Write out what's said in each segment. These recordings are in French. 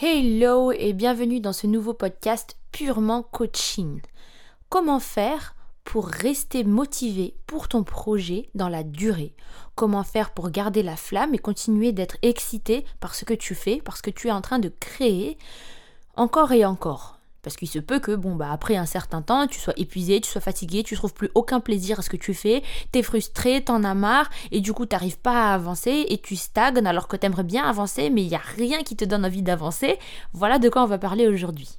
Hello et bienvenue dans ce nouveau podcast purement coaching. Comment faire pour rester motivé pour ton projet dans la durée? Comment faire pour garder la flamme et continuer d'être excité par ce que tu fais, parce que tu es en train de créer encore et encore? Parce qu'il se peut que, bon, bah, après un certain temps, tu sois épuisé, tu sois fatigué, tu trouves plus aucun plaisir à ce que tu fais, t'es frustré, t'en as marre, et du coup, t'arrives pas à avancer et tu stagnes alors que t'aimerais bien avancer, mais il n'y a rien qui te donne envie d'avancer. Voilà de quoi on va parler aujourd'hui.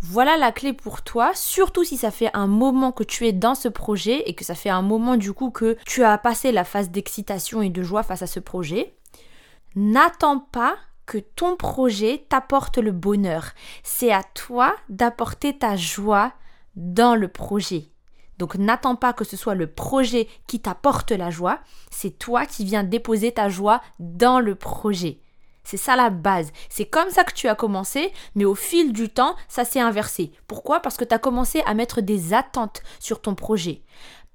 Voilà la clé pour toi, surtout si ça fait un moment que tu es dans ce projet et que ça fait un moment du coup que tu as passé la phase d'excitation et de joie face à ce projet. N'attends pas que ton projet t'apporte le bonheur. C'est à toi d'apporter ta joie dans le projet. Donc n'attends pas que ce soit le projet qui t'apporte la joie, c'est toi qui viens déposer ta joie dans le projet. C'est ça la base. C'est comme ça que tu as commencé, mais au fil du temps, ça s'est inversé. Pourquoi? Parce que tu as commencé à mettre des attentes sur ton projet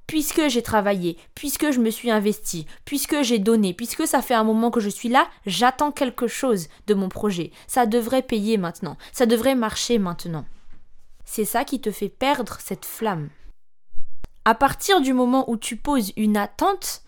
puisque j'ai travaillé, puisque je me suis investi, puisque j'ai donné, puisque ça fait un moment que je suis là, j'attends quelque chose de mon projet. Ça devrait payer maintenant, ça devrait marcher maintenant. C'est ça qui te fait perdre cette flamme. À partir du moment où tu poses une attente,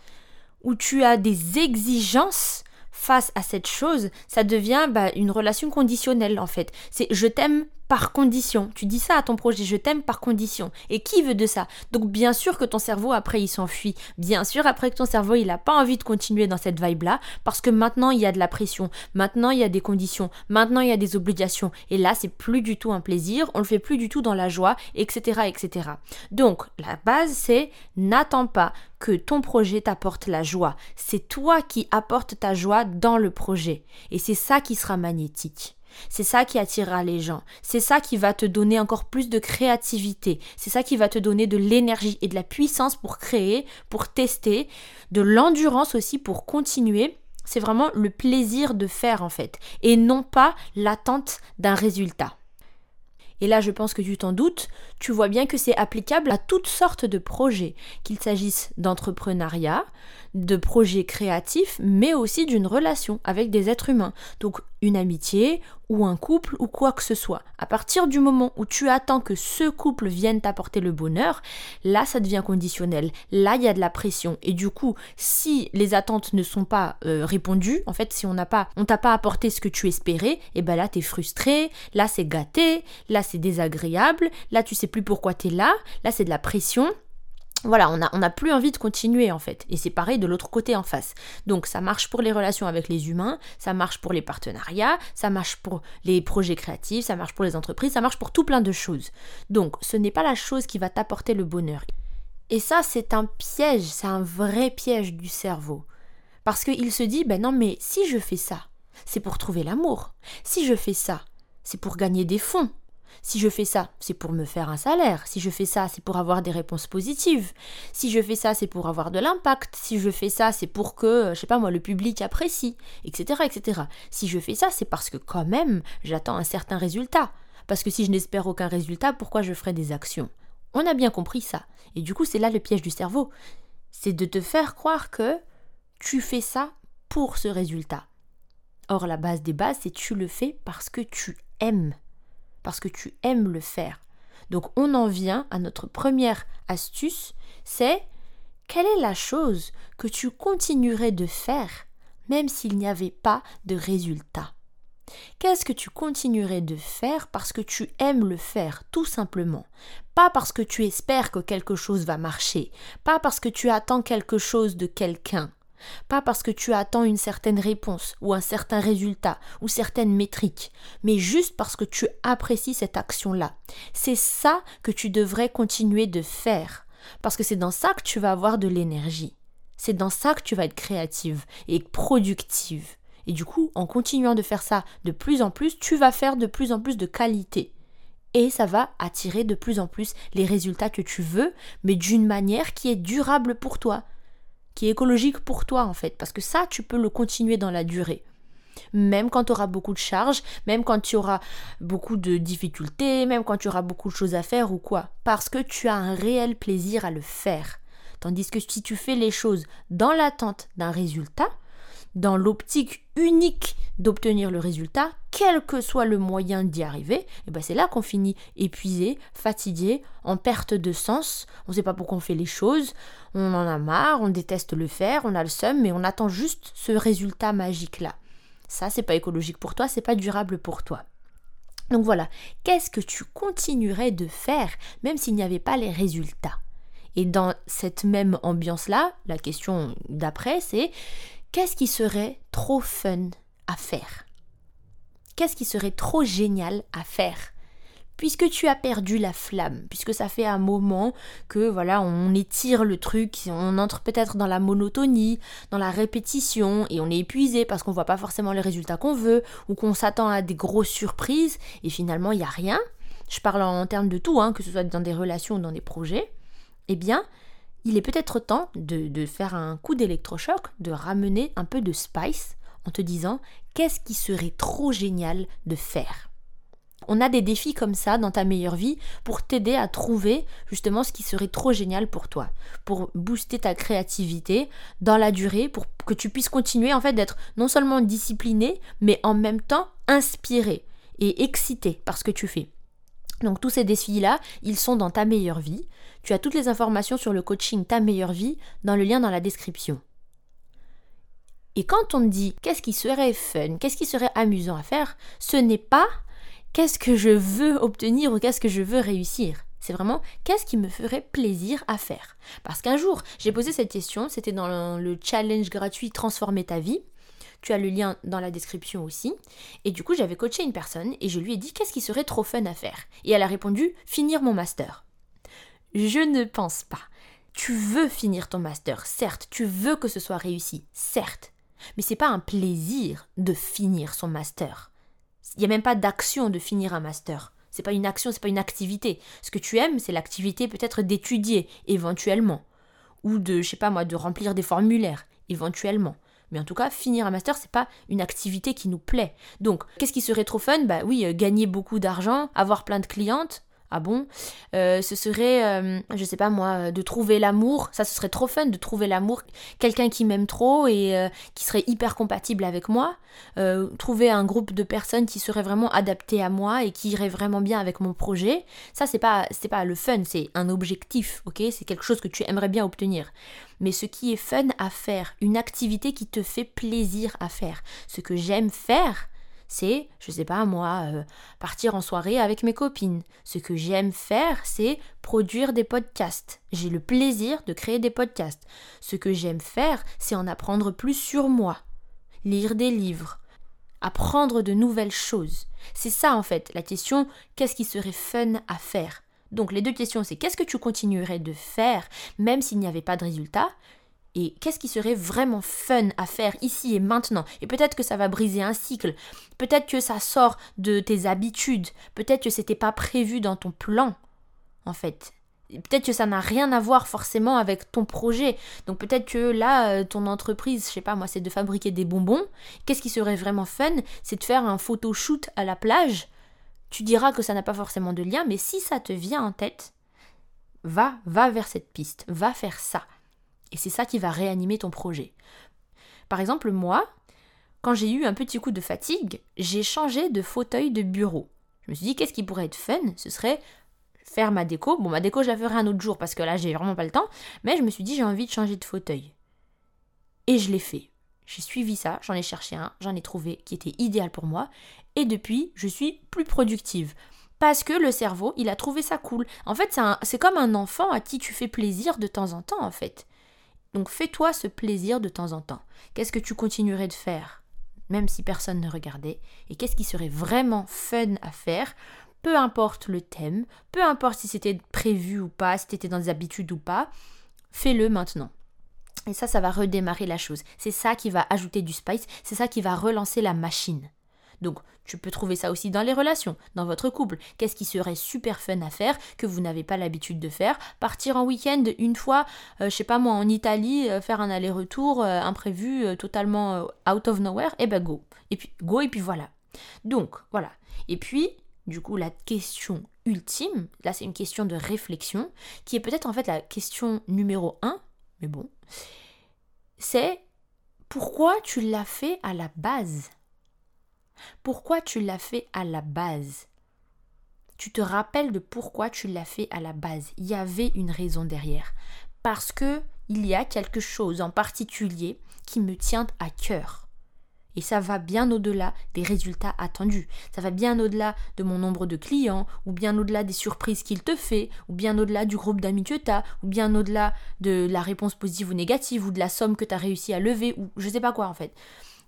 où tu as des exigences face à cette chose, ça devient bah, une relation conditionnelle en fait. C'est je t'aime par condition. Tu dis ça à ton projet, je t'aime par condition. Et qui veut de ça? Donc bien sûr que ton cerveau après il s'enfuit. Bien sûr après que ton cerveau il n'a pas envie de continuer dans cette vibe là parce que maintenant il y a de la pression, maintenant il y a des conditions, maintenant il y a des obligations. Et là c'est plus du tout un plaisir, on le fait plus du tout dans la joie, etc. etc. Donc la base c'est n'attends pas que ton projet t'apporte la joie. C'est toi qui apportes ta joie dans le projet. Et c'est ça qui sera magnétique. C'est ça qui attirera les gens. C'est ça qui va te donner encore plus de créativité. C'est ça qui va te donner de l'énergie et de la puissance pour créer, pour tester, de l'endurance aussi pour continuer. C'est vraiment le plaisir de faire en fait et non pas l'attente d'un résultat. Et là, je pense que tu t'en doutes, tu vois bien que c'est applicable à toutes sortes de projets, qu'il s'agisse d'entrepreneuriat, de projets créatifs, mais aussi d'une relation avec des êtres humains. Donc une amitié ou un couple ou quoi que ce soit. À partir du moment où tu attends que ce couple vienne t'apporter le bonheur, là ça devient conditionnel. Là il y a de la pression. Et du coup, si les attentes ne sont pas euh, répondues, en fait, si on n'a pas on t'a pas apporté ce que tu espérais, et eh ben là tu es frustré, là c'est gâté, là c'est désagréable, là tu sais plus pourquoi tu es là, là c'est de la pression voilà, on n'a on plus envie de continuer en fait. Et c'est pareil de l'autre côté en face. Donc ça marche pour les relations avec les humains, ça marche pour les partenariats, ça marche pour les projets créatifs, ça marche pour les entreprises, ça marche pour tout plein de choses. Donc ce n'est pas la chose qui va t'apporter le bonheur. Et ça, c'est un piège, c'est un vrai piège du cerveau. Parce qu'il se dit, ben non, mais si je fais ça, c'est pour trouver l'amour. Si je fais ça, c'est pour gagner des fonds. Si je fais ça, c'est pour me faire un salaire. Si je fais ça, c'est pour avoir des réponses positives. Si je fais ça, c'est pour avoir de l'impact. Si je fais ça, c'est pour que, euh, je sais pas moi, le public apprécie, etc., etc. Si je fais ça, c'est parce que quand même, j'attends un certain résultat. Parce que si je n'espère aucun résultat, pourquoi je ferai des actions? On a bien compris ça. Et du coup, c'est là le piège du cerveau. C'est de te faire croire que tu fais ça pour ce résultat. Or, la base des bases, c'est tu le fais parce que tu aimes parce que tu aimes le faire. Donc on en vient à notre première astuce, c'est quelle est la chose que tu continuerais de faire même s'il n'y avait pas de résultat? Qu'est-ce que tu continuerais de faire parce que tu aimes le faire, tout simplement? Pas parce que tu espères que quelque chose va marcher, pas parce que tu attends quelque chose de quelqu'un, pas parce que tu attends une certaine réponse ou un certain résultat ou certaines métriques, mais juste parce que tu apprécies cette action-là. C'est ça que tu devrais continuer de faire, parce que c'est dans ça que tu vas avoir de l'énergie. C'est dans ça que tu vas être créative et productive. Et du coup, en continuant de faire ça de plus en plus, tu vas faire de plus en plus de qualité. Et ça va attirer de plus en plus les résultats que tu veux, mais d'une manière qui est durable pour toi, qui est écologique pour toi en fait, parce que ça, tu peux le continuer dans la durée. Même quand tu auras beaucoup de charges, même quand tu auras beaucoup de difficultés, même quand tu auras beaucoup de choses à faire ou quoi, parce que tu as un réel plaisir à le faire. Tandis que si tu fais les choses dans l'attente d'un résultat, dans l'optique unique d'obtenir le résultat, quel que soit le moyen d'y arriver, et eh ben c'est là qu'on finit épuisé, fatigué, en perte de sens. On ne sait pas pourquoi on fait les choses, on en a marre, on déteste le faire, on a le seum, mais on attend juste ce résultat magique là. Ça, c'est pas écologique pour toi, c'est pas durable pour toi. Donc voilà, qu'est-ce que tu continuerais de faire même s'il n'y avait pas les résultats? Et dans cette même ambiance-là, la question d'après, c'est qu'est-ce qui serait trop fun à faire? Qu'est-ce qui serait trop génial à faire? Puisque tu as perdu la flamme, puisque ça fait un moment que voilà, on étire le truc, on entre peut-être dans la monotonie, dans la répétition et on est épuisé parce qu'on voit pas forcément les résultats qu'on veut ou qu'on s'attend à des grosses surprises et finalement il n'y a rien. Je parle en termes de tout, hein, que ce soit dans des relations ou dans des projets. Eh bien, il est peut-être temps de, faire un coup d'électrochoc, de ramener un peu de spice en te disant qu'est-ce qui serait trop génial de faire? On a des défis comme ça dans ta meilleure vie pour t'aider à trouver justement ce qui serait trop génial pour toi, pour booster ta créativité dans la durée, pour que tu puisses continuer en fait d'être non seulement discipliné, mais en même temps inspiré et excité par ce que tu fais. Donc tous ces défis-là, ils sont dans ta meilleure vie. Tu as toutes les informations sur le coaching Ta meilleure vie dans le lien dans la description. Et quand on dit qu'est-ce qui serait fun, qu'est-ce qui serait amusant à faire, ce n'est pas qu'est-ce que je veux obtenir ou qu'est-ce que je veux réussir. C'est vraiment qu'est-ce qui me ferait plaisir à faire. Parce qu'un jour, j'ai posé cette question, c'était dans le challenge gratuit Transformer ta vie. Tu as le lien dans la description aussi. Et du coup, j'avais coaché une personne et je lui ai dit qu'est-ce qui serait trop fun à faire? Et elle a répondu finir mon master. Je ne pense pas. Tu veux finir ton master, certes, tu veux que ce soit réussi, certes. Mais c'est pas un plaisir de finir son master. Il n'y a même pas d'action de finir un master. C'est pas une action, c'est pas une activité. Ce que tu aimes, c'est l'activité peut-être d'étudier, éventuellement. Ou de, je sais pas moi, de remplir des formulaires, éventuellement. Mais en tout cas, finir un master, c'est pas une activité qui nous plaît. Donc, qu'est-ce qui serait trop fun? Bah oui, euh, gagner beaucoup d'argent, avoir plein de clientes, ah bon? Euh, Ce serait, euh, je sais pas moi, de trouver l'amour. Ça, ce serait trop fun de trouver l'amour. Quelqu'un qui m'aime trop et euh, qui serait hyper compatible avec moi. trouver un groupe de personnes qui seraient vraiment adaptées à moi et qui iraient vraiment bien avec mon projet. Ça, c'est pas, c'est pas le fun, c'est un objectif, ok? C'est quelque chose que tu aimerais bien obtenir. Mais ce qui est fun à faire, une activité qui te fait plaisir à faire, ce que j'aime faire, c'est, je sais pas moi, euh, partir en soirée avec mes copines. Ce que j'aime faire, c'est produire des podcasts. J'ai le plaisir de créer des podcasts. Ce que j'aime faire, c'est en apprendre plus sur moi. Lire des livres. Apprendre de nouvelles choses. C'est ça en fait, la question, qu'est-ce qui serait fun à faire? Donc les deux questions, c'est qu'est-ce que tu continuerais de faire même s'il n'y avait pas de résultat? Et qu'est-ce qui serait vraiment fun à faire ici et maintenant? Et peut-être que ça va briser un cycle, peut-être que ça sort de tes habitudes, peut-être que c'était pas prévu dans ton plan, en fait. Peut-être que ça n'a rien à voir forcément avec ton projet. Donc peut-être que là, euh, ton entreprise, je sais pas moi, c'est de fabriquer des bonbons. Qu'est-ce qui serait vraiment fun? C'est de faire un photo shoot à la plage. Tu diras que ça n'a pas forcément de lien, mais si ça te vient en tête, va, va vers cette piste, va faire ça. Et c'est ça qui va réanimer ton projet. Par exemple, moi, quand j'ai eu un petit coup de fatigue, j'ai changé de fauteuil de bureau. Je me suis dit, qu'est-ce qui pourrait être fun? Ce serait faire ma déco. Bon, ma déco, je la ferai un autre jour parce que là, j'ai vraiment pas le temps. Mais je me suis dit, j'ai envie de changer de fauteuil. Et je l'ai fait. J'ai suivi ça, j'en ai cherché un, j'en ai trouvé qui était idéal pour moi. Et depuis, je suis plus productive. Parce que le cerveau, il a trouvé ça cool. En fait, c'est comme un enfant à qui tu fais plaisir de temps en temps, en fait. Donc fais-toi ce plaisir de temps en temps. Qu'est-ce que tu continuerais de faire, même si personne ne regardait Et qu'est-ce qui serait vraiment fun à faire peu importe le thème, peu importe si c'était prévu ou pas, si tu dans des habitudes ou pas, fais-le maintenant. Et ça, ça va redémarrer la chose. C'est ça qui va ajouter du spice, c'est ça qui va relancer la machine. Donc, tu peux trouver ça aussi dans les relations, dans votre couple. Qu'est-ce qui serait super fun à faire que vous n'avez pas l'habitude de faire? Partir en week-end une fois, euh, je sais pas moi, en Italie, euh, faire un aller-retour euh, imprévu, totalement out of nowhere, eh ben go. Et puis go et puis voilà. Donc voilà. Et puis du coup la question ultime, là c'est une question de réflexion, qui est peut-être en fait la question numéro un, mais bon, c'est pourquoi tu l'as fait à la base? Pourquoi tu l'as fait à la base? Tu te rappelles de pourquoi tu l'as fait à la base? Il y avait une raison derrière. Parce que il y a quelque chose en particulier qui me tient à cœur. Et ça va bien au-delà des résultats attendus. Ça va bien au-delà de mon nombre de clients, ou bien au-delà des surprises qu'il te fait, ou bien au-delà du groupe d'amis que tu as, ou bien au-delà de la réponse positive ou négative, ou de la somme que tu as réussi à lever, ou je sais pas quoi en fait.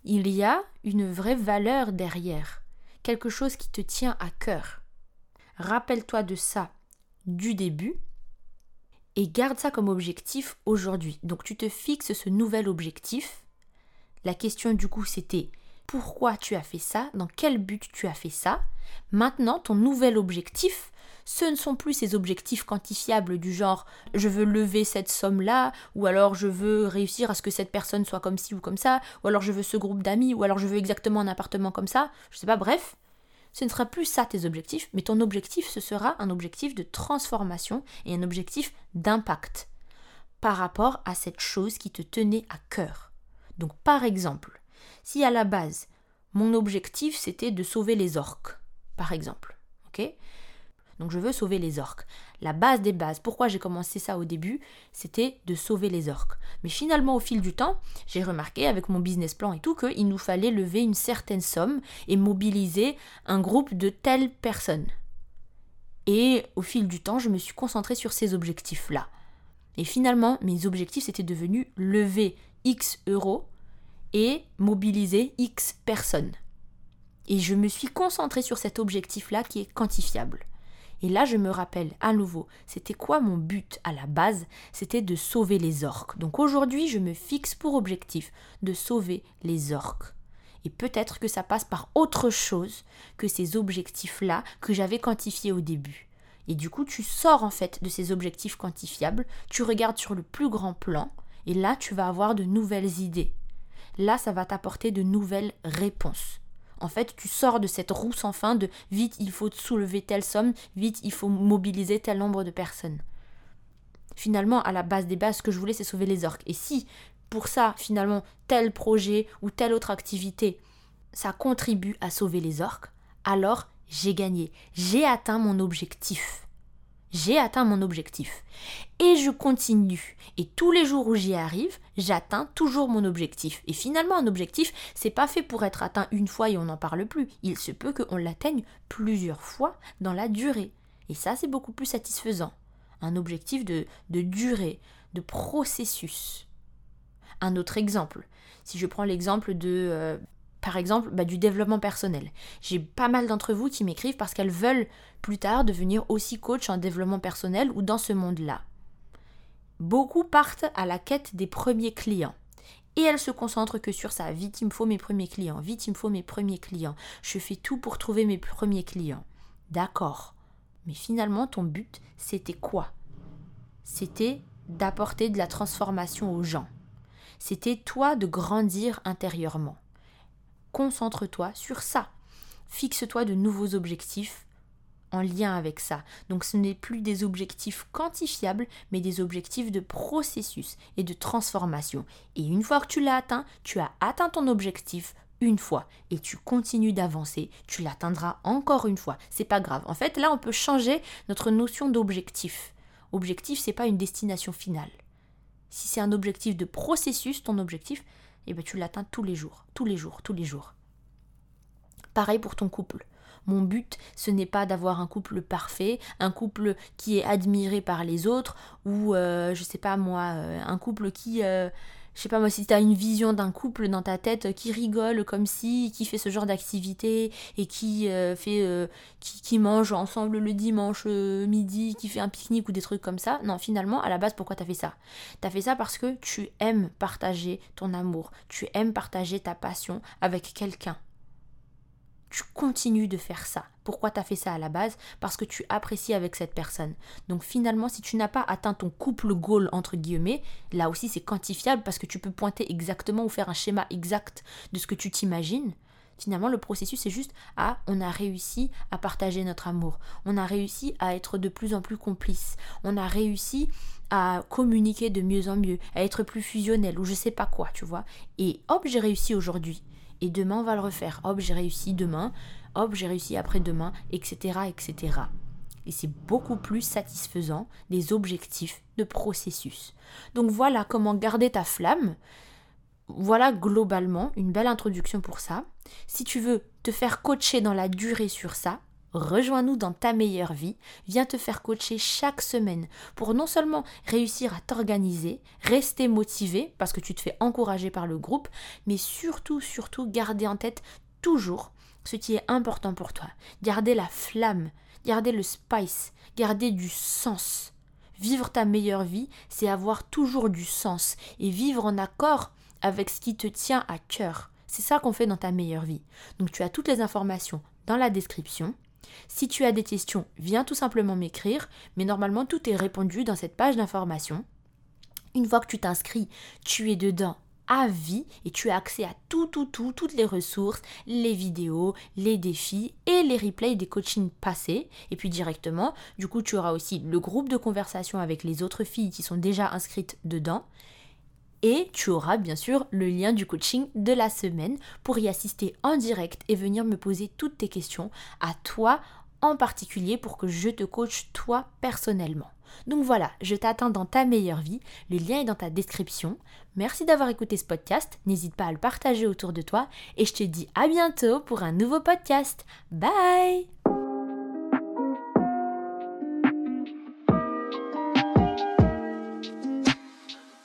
Il y a une vraie valeur derrière. Quelque chose qui te tient à cœur. Rappelle-toi de ça du début et garde ça comme objectif aujourd'hui. Donc tu te fixes ce nouvel objectif la question du coup c'était pourquoi tu as fait ça, dans quel but tu as fait ça? Maintenant, ton nouvel objectif, ce ne sont plus ces objectifs quantifiables du genre je veux lever cette somme-là, ou alors je veux réussir à ce que cette personne soit comme ci ou comme ça, ou alors je veux ce groupe d'amis, ou alors je veux exactement un appartement comme ça, je sais pas, bref. Ce ne sera plus ça tes objectifs, mais ton objectif, ce sera un objectif de transformation et un objectif d'impact par rapport à cette chose qui te tenait à cœur. Donc par exemple, si à la base, mon objectif c'était de sauver les orques, par exemple, ok? Donc je veux sauver les orques. La base des bases, pourquoi j'ai commencé ça au début, c'était de sauver les orques. Mais finalement, au fil du temps, j'ai remarqué avec mon business plan et tout qu'il nous fallait lever une certaine somme et mobiliser un groupe de telles personnes. Et au fil du temps, je me suis concentrée sur ces objectifs-là. Et finalement, mes objectifs, c'était devenu lever X euros et mobiliser X personnes. Et je me suis concentrée sur cet objectif-là qui est quantifiable. Et là, je me rappelle à nouveau, c'était quoi mon but à la base? C'était de sauver les orques. Donc aujourd'hui, je me fixe pour objectif de sauver les orques. Et peut-être que ça passe par autre chose que ces objectifs-là que j'avais quantifiés au début. Et du coup, tu sors en fait de ces objectifs quantifiables, tu regardes sur le plus grand plan, et là, tu vas avoir de nouvelles idées. Là, ça va t'apporter de nouvelles réponses. En fait, tu sors de cette roue sans fin de vite, il faut soulever telle somme, vite, il faut mobiliser tel nombre de personnes. Finalement, à la base des bases, ce que je voulais, c'est sauver les orques. Et si, pour ça, finalement, tel projet ou telle autre activité, ça contribue à sauver les orques, alors j'ai gagné. J'ai atteint mon objectif j'ai atteint mon objectif. Et je continue. Et tous les jours où j'y arrive, j'atteins toujours mon objectif. Et finalement, un objectif, c'est pas fait pour être atteint une fois et on n'en parle plus. Il se peut qu'on l'atteigne plusieurs fois dans la durée. Et ça, c'est beaucoup plus satisfaisant. Un objectif de, de durée, de processus. Un autre exemple, si je prends l'exemple de euh, par exemple bah, du développement personnel. J'ai pas mal d'entre vous qui m'écrivent parce qu'elles veulent plus tard devenir aussi coach en développement personnel ou dans ce monde-là. Beaucoup partent à la quête des premiers clients. Et elles se concentrent que sur ça. Vite, il me faut mes premiers clients. Vite, il me faut mes premiers clients. Je fais tout pour trouver mes premiers clients. D'accord. Mais finalement, ton but, c'était quoi? C'était d'apporter de la transformation aux gens. C'était toi de grandir intérieurement concentre-toi sur ça. Fixe-toi de nouveaux objectifs en lien avec ça. Donc ce n'est plus des objectifs quantifiables, mais des objectifs de processus et de transformation. Et une fois que tu l'as atteint, tu as atteint ton objectif une fois et tu continues d'avancer, tu l'atteindras encore une fois. C'est pas grave. En fait, là on peut changer notre notion d'objectif. Objectif, c'est pas une destination finale. Si c'est un objectif de processus, ton objectif, et eh ben tu l'atteins tous les jours, tous les jours, tous les jours. Pareil pour ton couple. Mon but, ce n'est pas d'avoir un couple parfait, un couple qui est admiré par les autres, ou euh, je sais pas moi, euh, un couple qui, euh, je sais pas moi, si tu as une vision d'un couple dans ta tête qui rigole comme si, qui fait ce genre d'activité et qui euh, fait, euh, qui, mange ensemble le dimanche euh, midi, qui fait un pique-nique ou des trucs comme ça. Non, finalement, à la base, pourquoi t'as fait ça? T'as fait ça parce que tu aimes partager ton amour, tu aimes partager ta passion avec quelqu'un tu continues de faire ça. Pourquoi tu as fait ça à la base? Parce que tu apprécies avec cette personne. Donc finalement, si tu n'as pas atteint ton couple goal, entre guillemets, là aussi c'est quantifiable parce que tu peux pointer exactement ou faire un schéma exact de ce que tu t'imagines. Finalement, le processus, c'est juste, ah, on a réussi à partager notre amour. On a réussi à être de plus en plus complices. On a réussi à communiquer de mieux en mieux, à être plus fusionnel ou je sais pas quoi, tu vois. Et hop, j'ai réussi aujourd'hui. Et demain, on va le refaire. Hop, j'ai réussi demain. Hop, j'ai réussi après-demain, etc., etc. Et c'est beaucoup plus satisfaisant des objectifs de processus. Donc voilà comment garder ta flamme. Voilà globalement une belle introduction pour ça. Si tu veux te faire coacher dans la durée sur ça, Rejoins-nous dans ta meilleure vie, viens te faire coacher chaque semaine pour non seulement réussir à t'organiser, rester motivé parce que tu te fais encourager par le groupe, mais surtout, surtout garder en tête toujours ce qui est important pour toi. Garder la flamme, garder le spice, garder du sens. Vivre ta meilleure vie, c'est avoir toujours du sens et vivre en accord avec ce qui te tient à cœur. C'est ça qu'on fait dans ta meilleure vie. Donc tu as toutes les informations dans la description. Si tu as des questions, viens tout simplement m'écrire, mais normalement tout est répondu dans cette page d'information. Une fois que tu t'inscris, tu es dedans à vie et tu as accès à tout, tout, tout, toutes les ressources, les vidéos, les défis et les replays des coachings passés. Et puis directement, du coup, tu auras aussi le groupe de conversation avec les autres filles qui sont déjà inscrites dedans. Et tu auras bien sûr le lien du coaching de la semaine pour y assister en direct et venir me poser toutes tes questions à toi en particulier pour que je te coach toi personnellement. Donc voilà, je t'attends dans ta meilleure vie, le lien est dans ta description. Merci d'avoir écouté ce podcast, n'hésite pas à le partager autour de toi et je te dis à bientôt pour un nouveau podcast. Bye